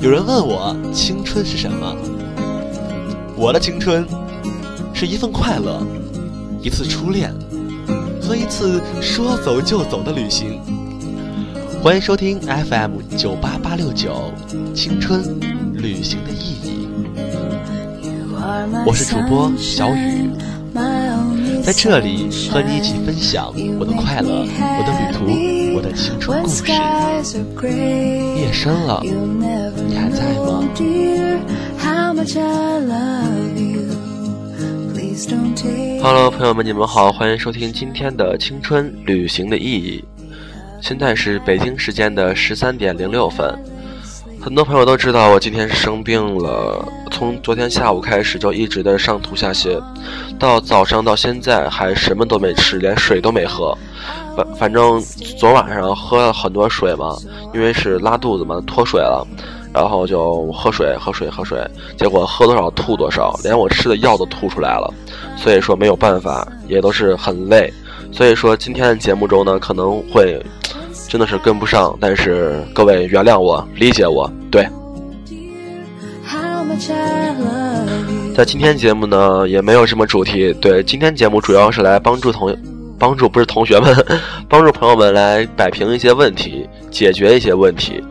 有人问我青春是什么？我的青春是一份快乐，一次初恋和一次说走就走的旅行。欢迎收听 FM 九八八六九青春旅行的意义。我是主播小雨，在这里和你一起分享我的快乐、我的旅途、我的青春故事。夜深了，你还在吗？Hello，朋友们，你们好，欢迎收听今天的青春旅行的意义。现在是北京时间的十三点零六分，很多朋友都知道我今天生病了，从昨天下午开始就一直的上吐下泻，到早上到现在还什么都没吃，连水都没喝，反反正昨晚上喝了很多水嘛，因为是拉肚子嘛，脱水了，然后就喝水喝水喝水，结果喝多少吐多少，连我吃的药都吐出来了，所以说没有办法，也都是很累，所以说今天的节目中呢可能会。真的是跟不上，但是各位原谅我，理解我。对，在今天节目呢，也没有什么主题。对，今天节目主要是来帮助同，帮助不是同学们，帮助朋友们来摆平一些问题，解决一些问题。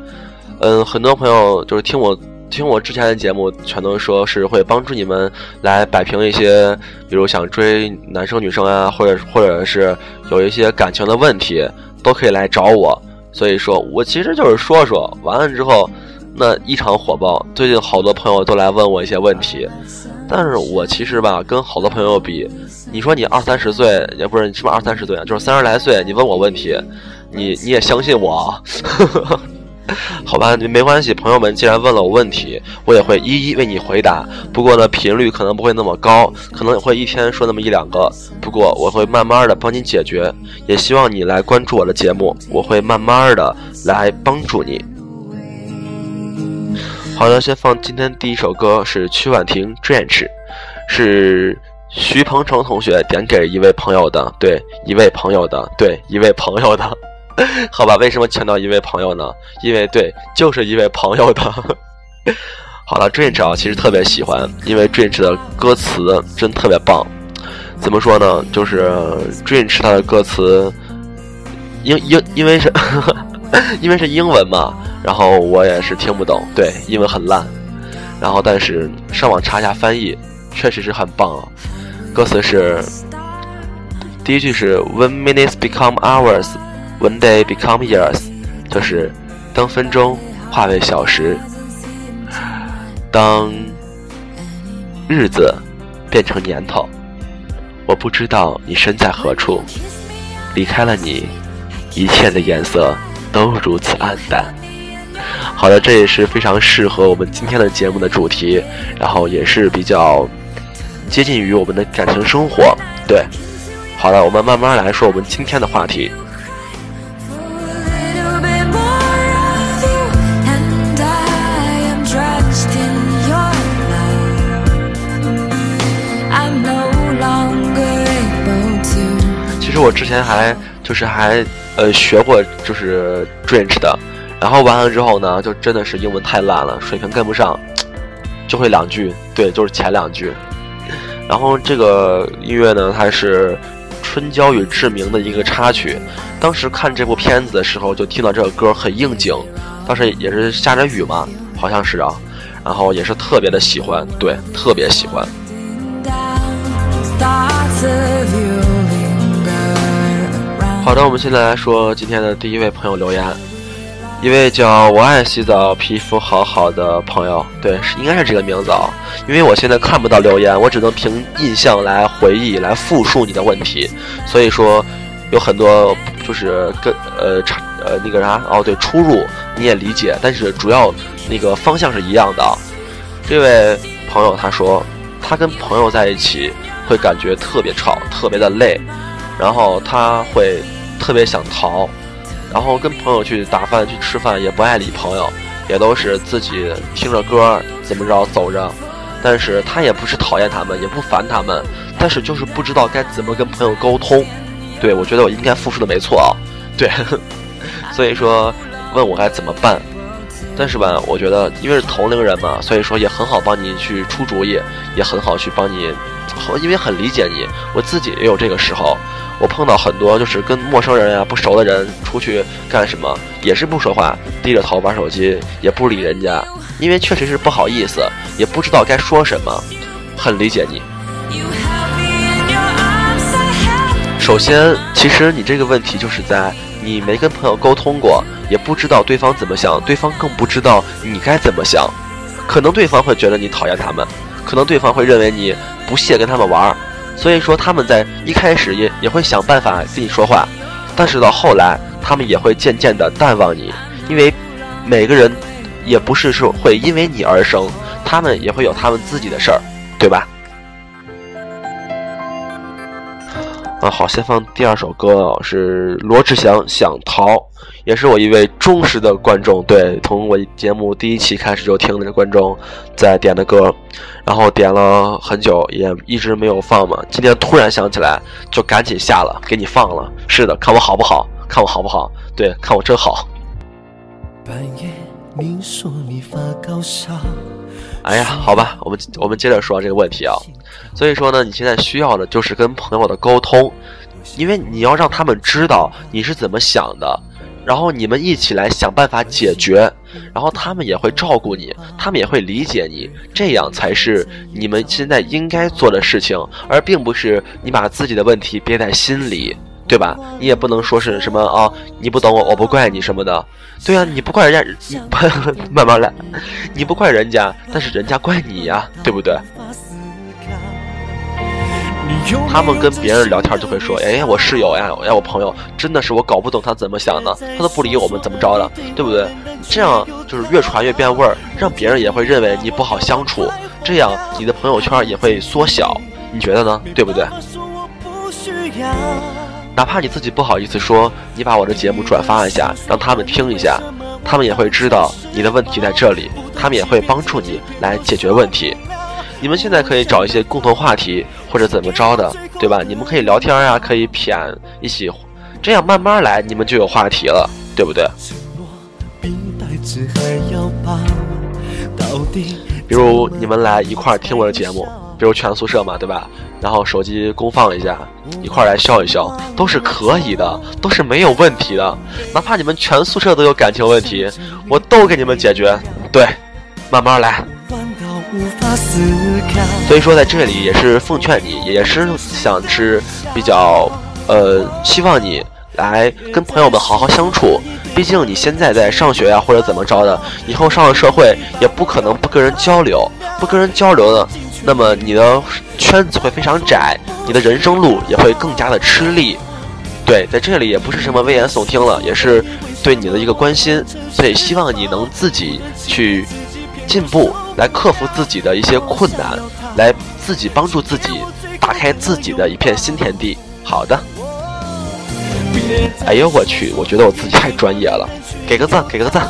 嗯，很多朋友就是听我听我之前的节目，全都说是会帮助你们来摆平一些，比如想追男生女生啊，或者或者是有一些感情的问题。都可以来找我，所以说我其实就是说说完了之后，那异常火爆。最近好多朋友都来问我一些问题，但是我其实吧，跟好多朋友比，你说你二三十岁，也不是你起码二三十岁啊？就是三十来岁，你问我问题，你你也相信我？好吧，没关系。朋友们既然问了我问题，我也会一一为你回答。不过呢，频率可能不会那么高，可能会一天说那么一两个。不过我会慢慢的帮你解决，也希望你来关注我的节目，我会慢慢的来帮助你。好的，先放今天第一首歌是曲婉婷《Drench》，是徐鹏程同学点给一位朋友的，对，一位朋友的，对，一位朋友的。好吧，为什么强调一位朋友呢？因为对，就是一位朋友的。好了，Drench 啊，其实特别喜欢，因为 Drench 的歌词真特别棒。怎么说呢？就是 Drench 他的歌词，因因因为是 因为是英文嘛，然后我也是听不懂，对，英文很烂。然后但是上网查一下翻译，确实是很棒啊。歌词是第一句是 When minutes become hours。When they become years，就是当分钟化为小时，当日子变成年头，我不知道你身在何处，离开了你，一切的颜色都如此暗淡。好的，这也是非常适合我们今天的节目的主题，然后也是比较接近于我们的感情生活。对，好了，我们慢慢来说我们今天的话题。我之前还就是还呃学过就是 Drench 的，然后完了之后呢，就真的是英文太烂了，水平跟不上，就会两句，对，就是前两句。然后这个音乐呢，它是《春娇与志明》的一个插曲。当时看这部片子的时候，就听到这个歌很应景，当时也是下着雨嘛，好像是啊，然后也是特别的喜欢，对，特别喜欢。好的，我们现在来说今天的第一位朋友留言，一位叫我爱洗澡皮肤好好的朋友，对，是应该是这个名字啊，因为我现在看不到留言，我只能凭印象来回忆来复述你的问题，所以说有很多就是跟呃差呃那个啥哦对出入你也理解，但是主要那个方向是一样的。这位朋友他说他跟朋友在一起会感觉特别吵，特别的累。然后他会特别想逃，然后跟朋友去打饭去吃饭也不爱理朋友，也都是自己听着歌怎么着走着，但是他也不是讨厌他们，也不烦他们，但是就是不知道该怎么跟朋友沟通。对我觉得我应该复述的没错啊，对，所以说问我该怎么办。但是吧，我觉得因为是同龄人嘛，所以说也很好帮你去出主意，也很好去帮你，因为很理解你。我自己也有这个时候，我碰到很多就是跟陌生人啊、不熟的人出去干什么，也是不说话，低着头玩手机，也不理人家，因为确实是不好意思，也不知道该说什么，很理解你。首先，其实你这个问题就是在你没跟朋友沟通过，也不知道对方怎么想，对方更不知道你该怎么想。可能对方会觉得你讨厌他们，可能对方会认为你不屑跟他们玩，所以说他们在一开始也也会想办法跟你说话，但是到后来他们也会渐渐的淡忘你，因为每个人也不是说会因为你而生，他们也会有他们自己的事儿，对吧？啊，好，先放第二首歌，是罗志祥《想逃》，也是我一位忠实的观众，对，从我节目第一期开始就听的观众在点的歌，然后点了很久，也一直没有放嘛。今天突然想起来，就赶紧下了，给你放了。是的，看我好不好？看我好不好？对，看我真好。半夜你说你发高烧。哎呀，好吧，我们我们接着说这个问题啊。所以说呢，你现在需要的就是跟朋友的沟通，因为你要让他们知道你是怎么想的，然后你们一起来想办法解决，然后他们也会照顾你，他们也会理解你，这样才是你们现在应该做的事情，而并不是你把自己的问题憋在心里。对吧？你也不能说是什么啊，你不懂我，我不怪你什么的。对啊，你不怪人家，慢慢来，你不怪人家，但是人家怪你呀，对不对？他们跟别人聊天就会说，哎，我室友呀，哎，我朋友，真的是我搞不懂他怎么想的，他都不理我们，怎么着的，对不对？这样就是越传越变味儿，让别人也会认为你不好相处，这样你的朋友圈也会缩小，你觉得呢？对不对？哪怕你自己不好意思说，你把我的节目转发一下，让他们听一下，他们也会知道你的问题在这里，他们也会帮助你来解决问题。你们现在可以找一些共同话题，或者怎么着的，对吧？你们可以聊天啊，可以谝一起，这样慢慢来，你们就有话题了，对不对？比如你们来一块儿听我的节目。比如全宿舍嘛，对吧？然后手机公放一下，一块来笑一笑，都是可以的，都是没有问题的。哪怕你们全宿舍都有感情问题，我都给你们解决。对，慢慢来。所以说，在这里也是奉劝你，也是想是比较，呃，希望你来跟朋友们好好相处。毕竟你现在在上学呀，或者怎么着的，以后上了社会也不可能不跟人交流，不跟人交流的。那么你的圈子会非常窄，你的人生路也会更加的吃力。对，在这里也不是什么危言耸听了，也是对你的一个关心，所以希望你能自己去进步，来克服自己的一些困难，来自己帮助自己，打开自己的一片新天地。好的。哎呦我去，我觉得我自己太专业了，给个赞，给个赞。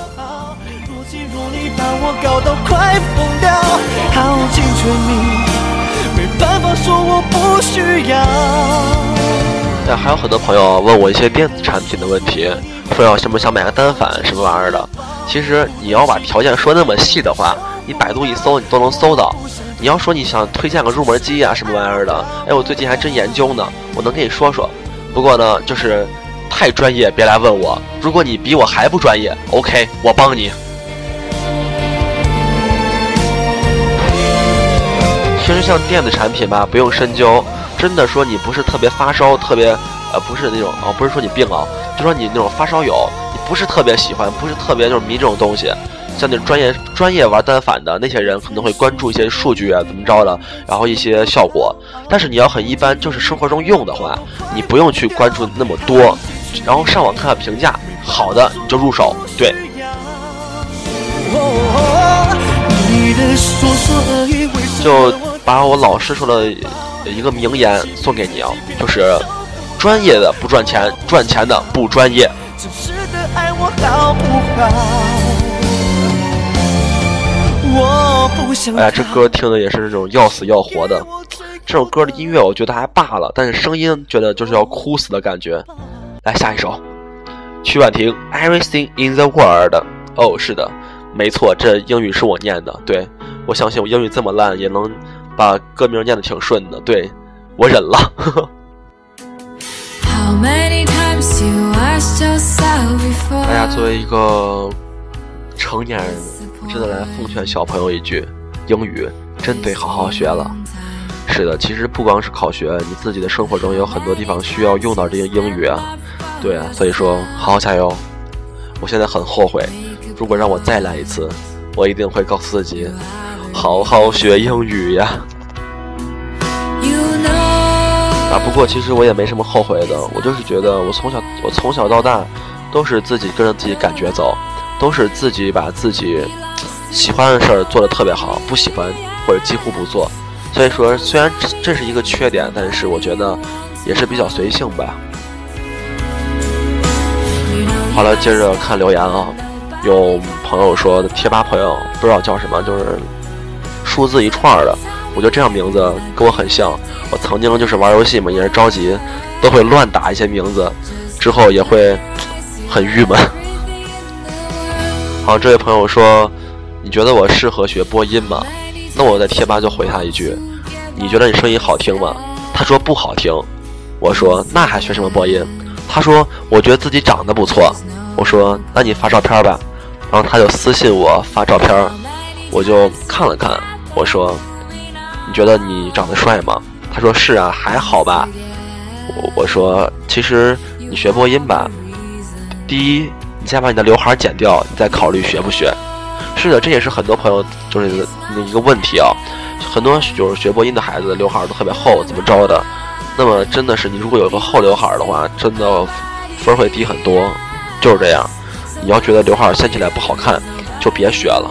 对，还有很多朋友问我一些电子产品的问题，说要什么想买个单反什么玩意儿的。其实你要把条件说那么细的话，你百度一搜你都能搜到。你要说你想推荐个入门机啊什么玩意儿的，哎，我最近还真研究呢，我能跟你说说。不过呢，就是太专业，别来问我。如果你比我还不专业，OK，我帮你。其实像电子产品吧，不用深究。真的说你不是特别发烧，特别呃不是那种哦，不是说你病啊，就说你那种发烧友，你不是特别喜欢，不是特别就是迷这种东西。像那专业专业玩单反的那些人，可能会关注一些数据啊，怎么着的，然后一些效果。但是你要很一般，就是生活中用的话，你不用去关注那么多，然后上网看看评价，好的你就入手。对。就把我老师说的一个名言送给你啊，就是专业的不赚钱，赚钱的不专业。哎呀，这歌听的也是那种要死要活的。这首歌的音乐我觉得还罢了，但是声音觉得就是要哭死的感觉。来下一首，曲婉婷，Everything in the world。哦，是的，没错，这英语是我念的。对，我相信我英语这么烂，也能把歌名念的挺顺的。对，我忍了。大家作为一个成年人，真的来奉劝小朋友一句：英语真得好好学了。是的，其实不光是考学，你自己的生活中有很多地方需要用到这些英语啊。对啊，所以说好好加油。我现在很后悔，如果让我再来一次，我一定会告诉自己，好好学英语呀。啊，不过其实我也没什么后悔的，我就是觉得我从小我从小到大都是自己跟着自己感觉走，都是自己把自己喜欢的事儿做的特别好，不喜欢或者几乎不做。所以说，虽然这是一个缺点，但是我觉得也是比较随性吧。好了，接着看留言啊，有朋友说贴吧朋友不知道叫什么，就是数字一串的，我觉得这样名字跟我很像。我曾经就是玩游戏嘛，也是着急，都会乱打一些名字，之后也会很郁闷。好，这位朋友说，你觉得我适合学播音吗？那我在贴吧就回他一句：“你觉得你声音好听吗？”他说不好听。我说那还学什么播音？他说我觉得自己长得不错。我说那你发照片吧。然后他就私信我发照片，我就看了看。我说你觉得你长得帅吗？他说是啊，还好吧。我我说其实你学播音吧，第一你先把你的刘海剪掉，你再考虑学不学。是的，这也是很多朋友就是一个问题啊。很多就是学播音的孩子，刘海都特别厚，怎么着的？那么真的是，你如果有个厚刘海的话，真的分会低很多。就是这样，你要觉得刘海掀起来不好看，就别学了。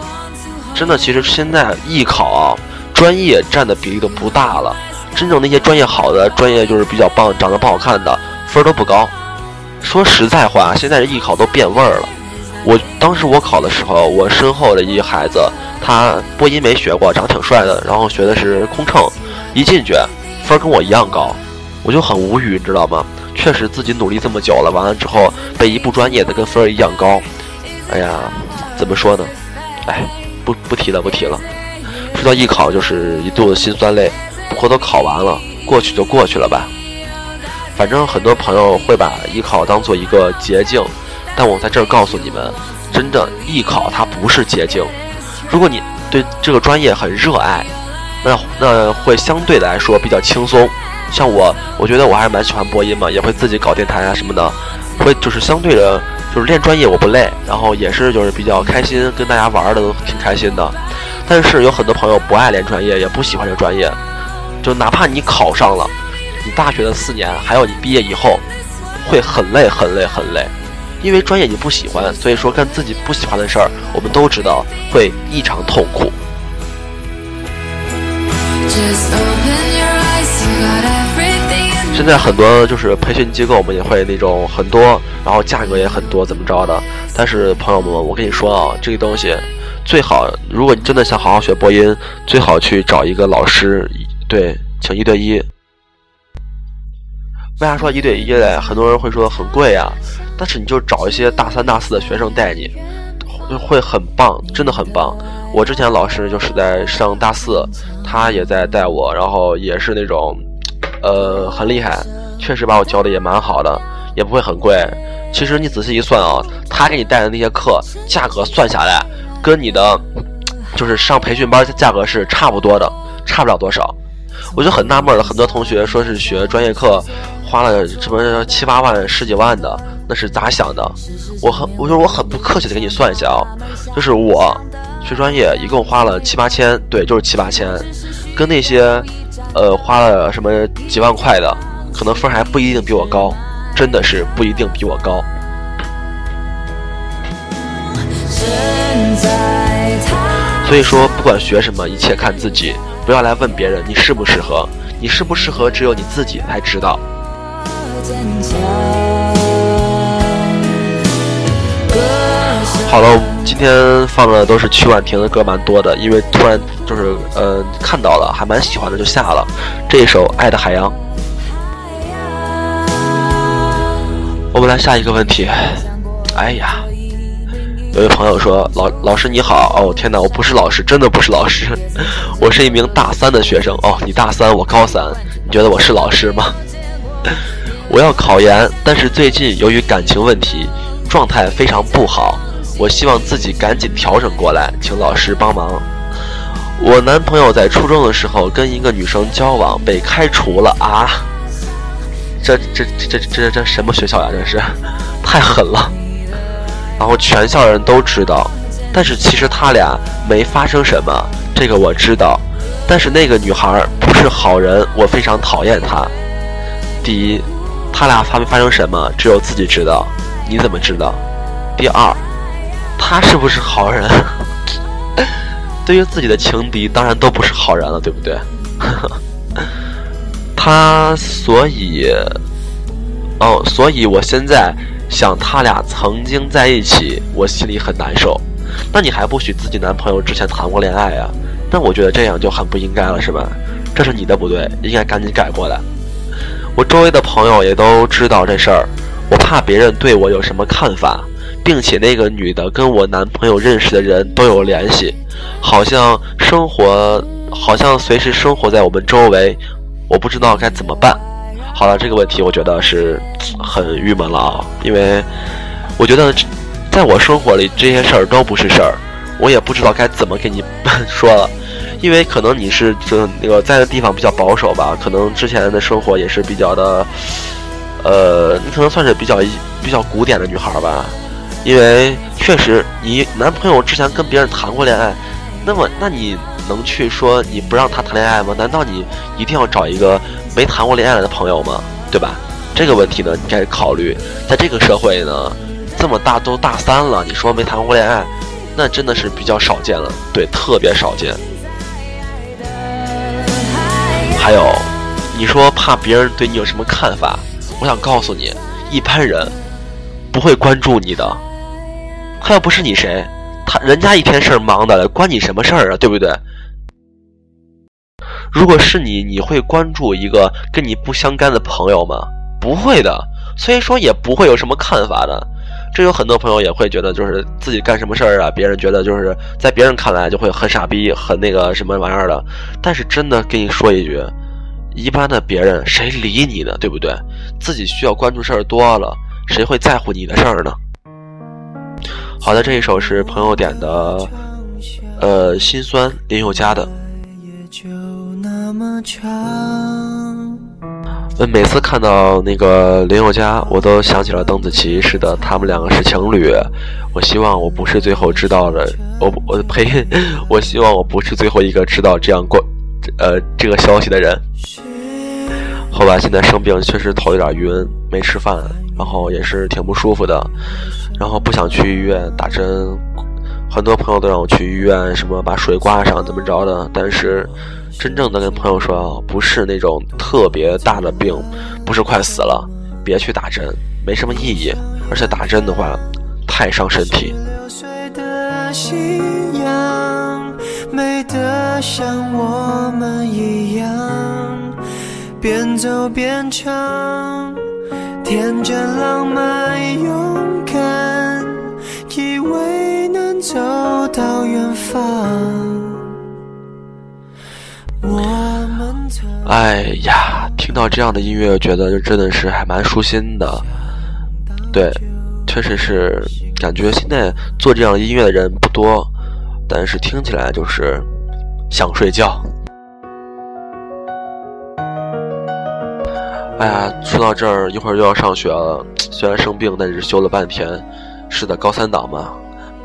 真的，其实现在艺考啊，专业占的比例都不大了。真正那些专业好的专业就是比较棒，长得不好看的分都不高。说实在话，现在这艺考都变味儿了。我当时我考的时候，我身后的一孩子，他播音没学过，长挺帅的，然后学的是空乘，一进去分跟我一样高，我就很无语，你知道吗？确实自己努力这么久了，完了之后被一不专业的跟分一样高，哎呀，怎么说呢？哎，不不提了，不提了。说到艺考，就是一肚子心酸泪。不过都考完了，过去就过去了吧。反正很多朋友会把艺考当做一个捷径。但我在这儿告诉你们，真的艺考它不是捷径。如果你对这个专业很热爱，那那会相对来说比较轻松。像我，我觉得我还是蛮喜欢播音嘛，也会自己搞电台啊什么的，会就是相对的，就是练专业我不累，然后也是就是比较开心，跟大家玩的都挺开心的。但是有很多朋友不爱练专业，也不喜欢这专业，就哪怕你考上了，你大学的四年，还有你毕业以后，会很累很累很累。因为专业你不喜欢，所以说干自己不喜欢的事儿，我们都知道会异常痛苦。现在很多就是培训机构，我们也会那种很多，然后价格也很多，怎么着的？但是朋友们，我跟你说啊，这个东西最好，如果你真的想好好学播音，最好去找一个老师，对，请一对一。为啥说一对一嘞？很多人会说很贵呀，但是你就找一些大三、大四的学生带你，会很棒，真的很棒。我之前老师就是在上大四，他也在带我，然后也是那种，呃，很厉害，确实把我教的也蛮好的，也不会很贵。其实你仔细一算啊，他给你带的那些课价格算下来，跟你的就是上培训班的价格是差不多的，差不了多少。我就很纳闷了，很多同学说是学专业课。花了什么七八万、十几万的，那是咋想的？我很，我说我很不客气的给你算一下啊，就是我学专业一共花了七八千，对，就是七八千，跟那些呃花了什么几万块的，可能分还不一定比我高，真的是不一定比我高。所以说，不管学什么，一切看自己，不要来问别人你适不适合，你适不适合只有你自己才知道。好了，今天放的都是曲婉婷的歌，蛮多的，因为突然就是呃看到了，还蛮喜欢的，就下了这一首《爱的海洋》。我们来下一个问题，哎呀，有位朋友说：“老老师你好。”哦，天哪，我不是老师，真的不是老师，我是一名大三的学生。哦，你大三，我高三，你觉得我是老师吗？我要考研，但是最近由于感情问题，状态非常不好。我希望自己赶紧调整过来，请老师帮忙。我男朋友在初中的时候跟一个女生交往，被开除了啊！这这这这这这什么学校呀？这是 太狠了。然后全校人都知道，但是其实他俩没发生什么，这个我知道。但是那个女孩不是好人，我非常讨厌她。第一，他俩发没发生什么，只有自己知道，你怎么知道？第二，他是不是好人？对于自己的情敌，当然都不是好人了，对不对？他所以，哦，所以我现在想他俩曾经在一起，我心里很难受。那你还不许自己男朋友之前谈过恋爱呀？那我觉得这样就很不应该了，是吧？这是你的不对，应该赶紧改过来。我周围的朋友也都知道这事儿，我怕别人对我有什么看法，并且那个女的跟我男朋友认识的人都有联系，好像生活，好像随时生活在我们周围，我不知道该怎么办。好了，这个问题我觉得是很郁闷了啊，因为我觉得在我生活里这些事儿都不是事儿，我也不知道该怎么给你 说了。因为可能你是这那个在的地方比较保守吧，可能之前的生活也是比较的，呃，你可能算是比较比较古典的女孩吧。因为确实你男朋友之前跟别人谈过恋爱，那么那你能去说你不让他谈恋爱吗？难道你一定要找一个没谈过恋爱的朋友吗？对吧？这个问题呢，你该考虑。在这个社会呢，这么大都大三了，你说没谈过恋爱，那真的是比较少见了，对，特别少见。还有，你说怕别人对你有什么看法？我想告诉你，一般人不会关注你的。他又不是你谁？他人家一天事儿忙的，关你什么事儿啊？对不对？如果是你，你会关注一个跟你不相干的朋友吗？不会的，所以说也不会有什么看法的。这有很多朋友也会觉得，就是自己干什么事儿啊，别人觉得就是在别人看来就会很傻逼，很那个什么玩意儿的。但是真的跟你说一句，一般的别人谁理你呢？对不对？自己需要关注事儿多了，谁会在乎你的事儿呢？好的，这一首是朋友点的，呃，心酸林宥嘉的。嗯，嗯每次看到那个林宥嘉，我都想起了邓紫棋。是的，他们两个是情侣。我希望我不是最后知道的，我我呸！我希望我不是最后一个知道这样过，呃，这个消息的人。后来现在生病，确实头有点晕，没吃饭，然后也是挺不舒服的，然后不想去医院打针。很多朋友都让我去医院，什么把水挂上，怎么着的，但是。真正的跟朋友说啊，不是那种特别大的病，不是快死了，别去打针，没什么意义，而且打针的话，太伤身体。美得像我们一样，边走边唱，天真浪漫勇敢，以为能走到远方。哎呀，听到这样的音乐，觉得真的是还蛮舒心的。对，确实是感觉现在做这样音乐的人不多，但是听起来就是想睡觉。哎呀，说到这儿，一会儿又要上学了。虽然生病，但是休了半天。是的，高三党嘛，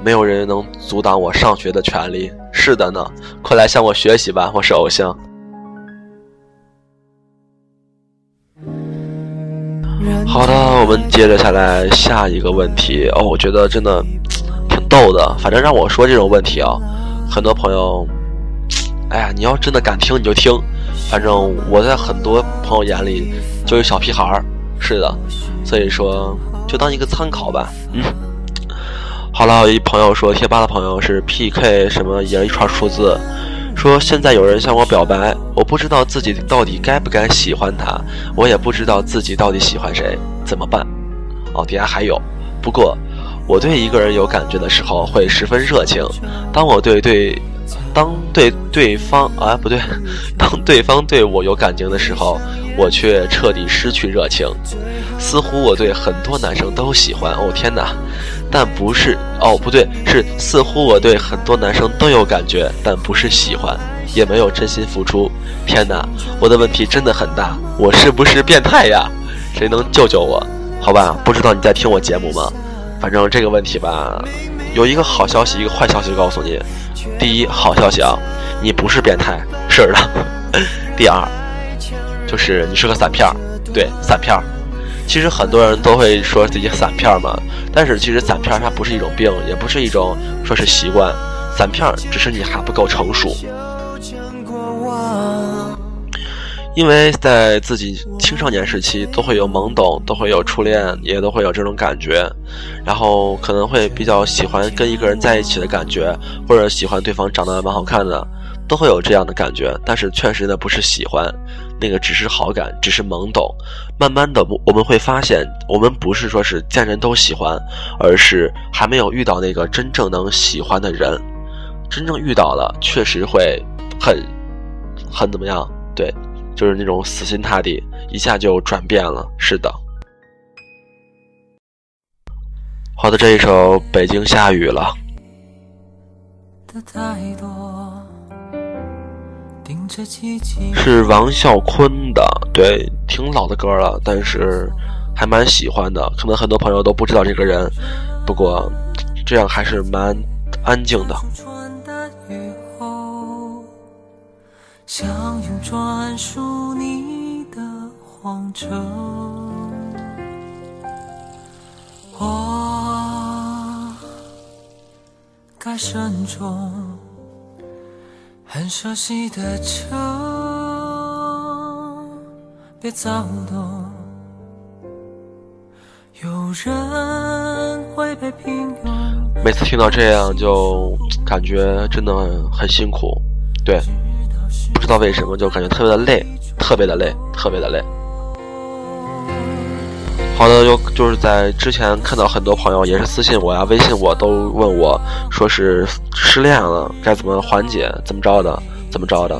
没有人能阻挡我上学的权利。是的呢，快来向我学习吧，我是偶像。好的，我们接着下来下一个问题哦，我觉得真的挺逗的。反正让我说这种问题啊，很多朋友，哎呀，你要真的敢听你就听。反正我在很多朋友眼里就是小屁孩儿，是的，所以说就当一个参考吧。嗯，好了，一朋友说贴吧的朋友是 PK 什么，也一串数字。说现在有人向我表白，我不知道自己到底该不该喜欢他，我也不知道自己到底喜欢谁，怎么办？哦，底下还有，不过我对一个人有感觉的时候会十分热情，当我对对，当对对方啊不对，当对方对我有感情的时候，我却彻底失去热情。似乎我对很多男生都喜欢，哦天哪！但不是哦不对，是似乎我对很多男生都有感觉，但不是喜欢，也没有真心付出。天哪，我的问题真的很大，我是不是变态呀？谁能救救我？好吧，不知道你在听我节目吗？反正这个问题吧，有一个好消息，一个坏消息告诉你。第一，好消息啊，你不是变态，是的。第二，就是你是个散片儿，对，散片儿。其实很多人都会说自己散片儿嘛，但是其实散片儿它不是一种病，也不是一种说是习惯，散片儿只是你还不够成熟。因为在自己青少年时期都会有懵懂，都会有初恋，也都会有这种感觉，然后可能会比较喜欢跟一个人在一起的感觉，或者喜欢对方长得蛮好看的，都会有这样的感觉。但是确实呢，不是喜欢，那个只是好感，只是懵懂。慢慢的，我们会发现，我们不是说是见人都喜欢，而是还没有遇到那个真正能喜欢的人。真正遇到了，确实会很很怎么样？对。就是那种死心塌地，一下就转变了。是的。好的，这一首《北京下雨了》是王啸坤的，对，挺老的歌了，但是还蛮喜欢的。可能很多朋友都不知道这个人，不过这样还是蛮安静的。想用专属你的荒城，我该慎重，很熟悉的车，别躁动。有人会被平庸。每次听到这样，就感觉真的很辛苦，对。不知道为什么就感觉特别的累，特别的累，特别的累。好的，就就是在之前看到很多朋友也是私信我呀、微信我都问我说是失恋了该怎么缓解，怎么着的，怎么着的。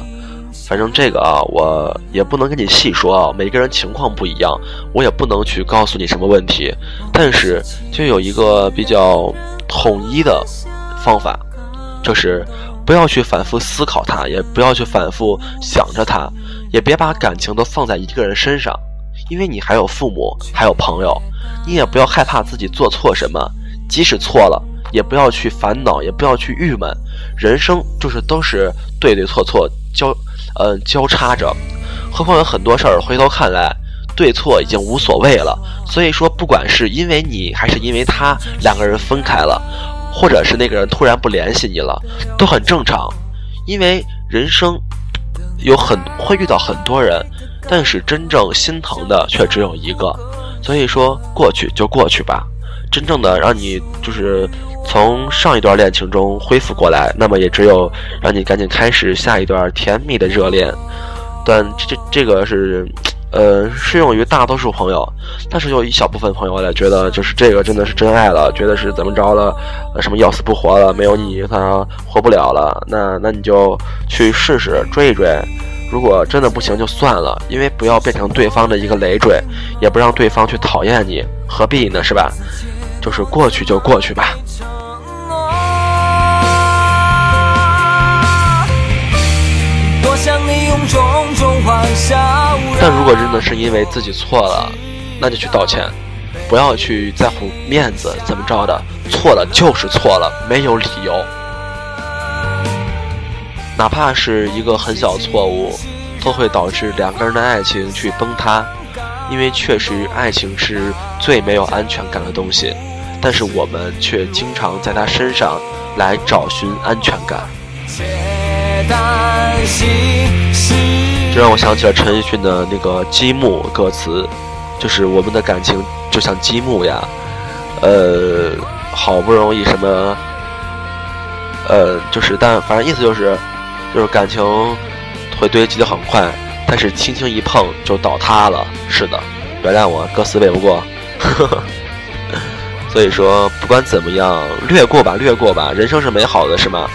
反正这个啊，我也不能跟你细说啊，每个人情况不一样，我也不能去告诉你什么问题。但是就有一个比较统一的方法，就是。不要去反复思考他，也不要去反复想着他，也别把感情都放在一个人身上，因为你还有父母，还有朋友，你也不要害怕自己做错什么，即使错了，也不要去烦恼，也不要去郁闷，人生就是都是对对错错交，嗯交叉着，何况有很多事儿，回头看来，对错已经无所谓了。所以说，不管是因为你还是因为他，两个人分开了。或者是那个人突然不联系你了，都很正常，因为人生有很会遇到很多人，但是真正心疼的却只有一个，所以说过去就过去吧。真正的让你就是从上一段恋情中恢复过来，那么也只有让你赶紧开始下一段甜蜜的热恋。但这这个是。呃，适用于大多数朋友，但是有一小部分朋友呢，觉得就是这个真的是真爱了，觉得是怎么着了，什么要死不活了，没有你他活不了了，那那你就去试试追一追，如果真的不行就算了，因为不要变成对方的一个累赘，也不让对方去讨厌你，何必呢，是吧？就是过去就过去吧。我想你用种种幻想但如果真的是因为自己错了，那就去道歉，不要去在乎面子怎么着的，错了就是错了，没有理由。哪怕是一个很小错误，都会导致两个人的爱情去崩塌，因为确实爱情是最没有安全感的东西，但是我们却经常在他身上来找寻安全感。让我想起了陈奕迅的那个《积木》歌词，就是我们的感情就像积木呀，呃，好不容易什么，呃，就是但反正意思就是，就是感情会堆积的很快，但是轻轻一碰就倒塌了。是的，原谅我歌词背不过。所以说，不管怎么样，略过吧，略过吧。人生是美好的，是吗？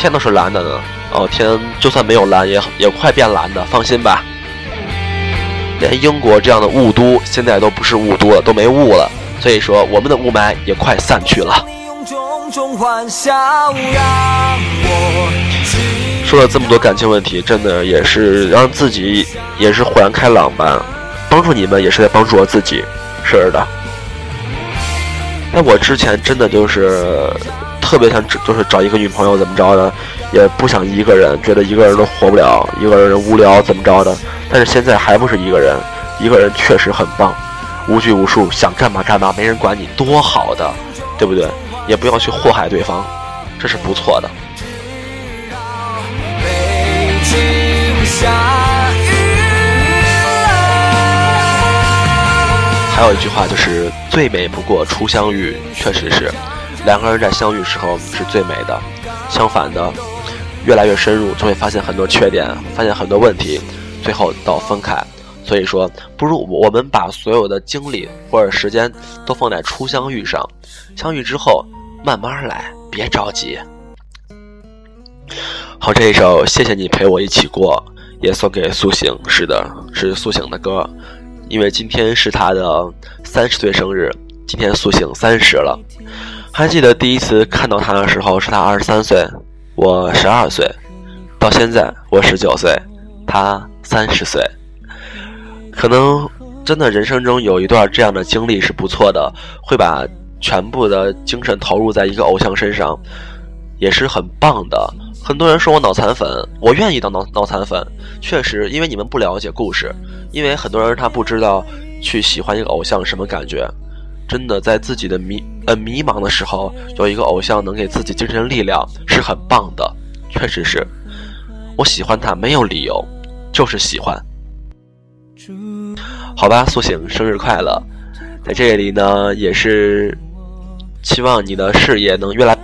天都是蓝的呢。哦，天就算没有蓝，也也快变蓝的，放心吧。连英国这样的雾都，现在都不是雾都了，都没雾了。所以说，我们的雾霾也快散去了。说了这么多感情问题，真的也是让自己也是豁然开朗吧。帮助你们也是在帮助我自己，是的。那我之前真的就是特别想，就是找一个女朋友怎么着的，也不想一个人，觉得一个人都活不了，一个人无聊怎么着的。但是现在还不是一个人，一个人确实很棒，无拘无束，想干嘛干嘛，没人管你，多好的，对不对？也不要去祸害对方，这是不错的。还有一句话就是“最美不过初相遇”，确实是，两个人在相遇时候是最美的。相反的，越来越深入，就会发现很多缺点，发现很多问题，最后到分开。所以说，不如我们把所有的精力或者时间都放在初相遇上，相遇之后慢慢来，别着急。好，这一首《谢谢你陪我一起过》也送给苏醒，是的，是苏醒的歌。因为今天是他的三十岁生日，今天苏醒三十了。还记得第一次看到他的时候，是他二十三岁，我十二岁。到现在我十九岁，他三十岁。可能真的人生中有一段这样的经历是不错的，会把全部的精神投入在一个偶像身上，也是很棒的。很多人说我脑残粉，我愿意当脑脑残粉。确实，因为你们不了解故事，因为很多人他不知道去喜欢一个偶像什么感觉。真的，在自己的迷呃迷茫的时候，有一个偶像能给自己精神力量，是很棒的。确实是，我喜欢他没有理由，就是喜欢。好吧，苏醒，生日快乐！在这里呢，也是期望你的事业能越来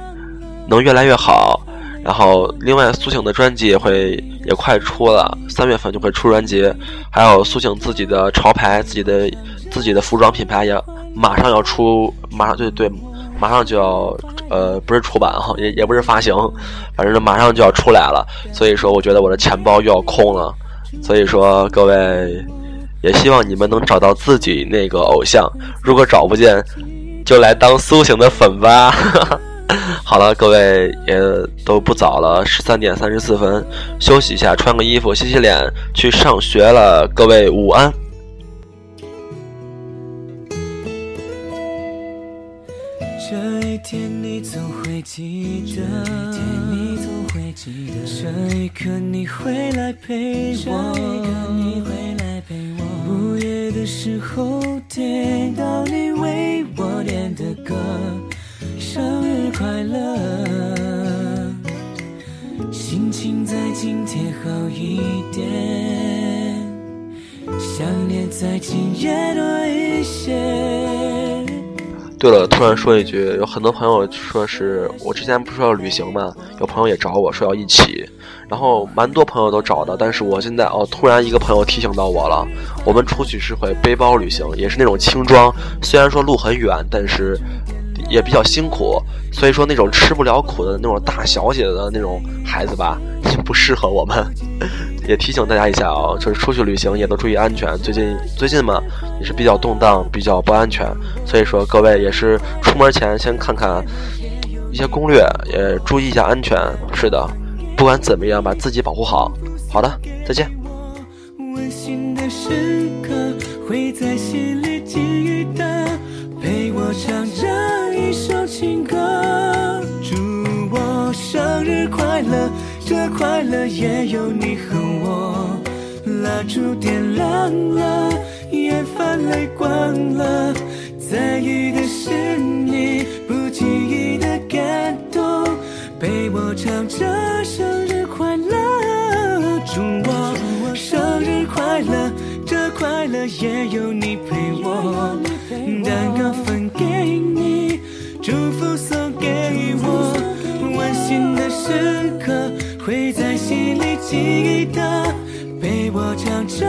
能越来越好。然后，另外苏醒的专辑也会也快出了，三月份就会出专辑。还有苏醒自己的潮牌，自己的自己的服装品牌也马上要出，马上对对，马上就要呃，不是出版哈，也也不是发行，反正马上就要出来了。所以说，我觉得我的钱包又要空了。所以说，各位也希望你们能找到自己那个偶像。如果找不见，就来当苏醒的粉吧。好了，各位也都不早了，十三点三十四分，休息一下，穿个衣服，洗洗脸，去上学了。各位午安。会记得，这一刻你会来陪我，午夜的时候听到你为我点的歌。生日快乐，心情在今天好一点，想念在今夜多一些。对了，突然说一句，有很多朋友说是我之前不是说要旅行吗？有朋友也找我说要一起，然后蛮多朋友都找的，但是我现在哦，突然一个朋友提醒到我了，我们出去是会背包旅行，也是那种轻装，虽然说路很远，但是。也比较辛苦，所以说那种吃不了苦的那种大小姐的那种孩子吧，也不适合我们。也提醒大家一下啊，就是出去旅行也都注意安全。最近最近嘛，也是比较动荡，比较不安全，所以说各位也是出门前先看看一些攻略，也注意一下安全。是的，不管怎么样，把自己保护好。好的，再见。温馨的时刻会在心里记忆陪我唱这一首情歌，祝我生日快乐，这快乐也有你和我。蜡烛点亮了，眼泛泪光了，在意的是你，不经意的感动。陪我唱着生日快乐，祝我生日快乐，这快乐也有你陪我。蛋糕分给你，祝福送给我，温馨的时刻在心里记得，陪我唱着